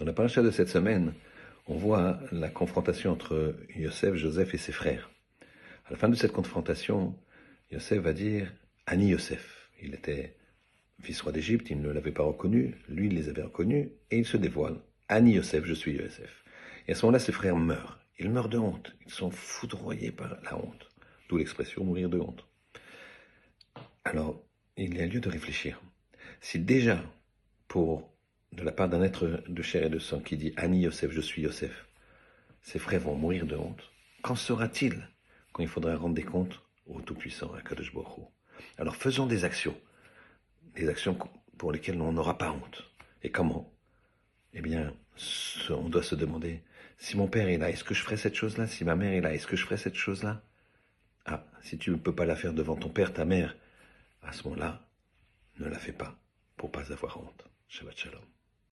Dans la paracha de cette semaine, on voit la confrontation entre Yosef, Joseph et ses frères. À la fin de cette confrontation, Yosef va dire Ani Yosef. Il était fils roi d'Égypte, il ne l'avait pas reconnu, lui il les avait reconnus, et il se dévoile. Ani Yosef, je suis Yosef. Et à ce moment-là, ses frères meurent. Ils meurent de honte. Ils sont foudroyés par la honte. D'où l'expression mourir de honte. Alors, il y a lieu de réfléchir. Si déjà, pour de la part d'un être de chair et de sang qui dit Ani Yosef, je suis Yosef, ses frères vont mourir de honte, qu'en sera-t-il quand il faudra rendre des comptes au Tout-Puissant, à Kadosh Baruch Alors faisons des actions, des actions pour lesquelles on n'aura pas honte. Et comment? Eh bien, on doit se demander, si mon père est là, est-ce que je ferai cette chose-là? Si ma mère est là, est-ce que je ferai cette chose-là? Ah, si tu ne peux pas la faire devant ton père, ta mère, à ce moment-là, ne la fais pas pour pas avoir honte. Shabbat Shalom.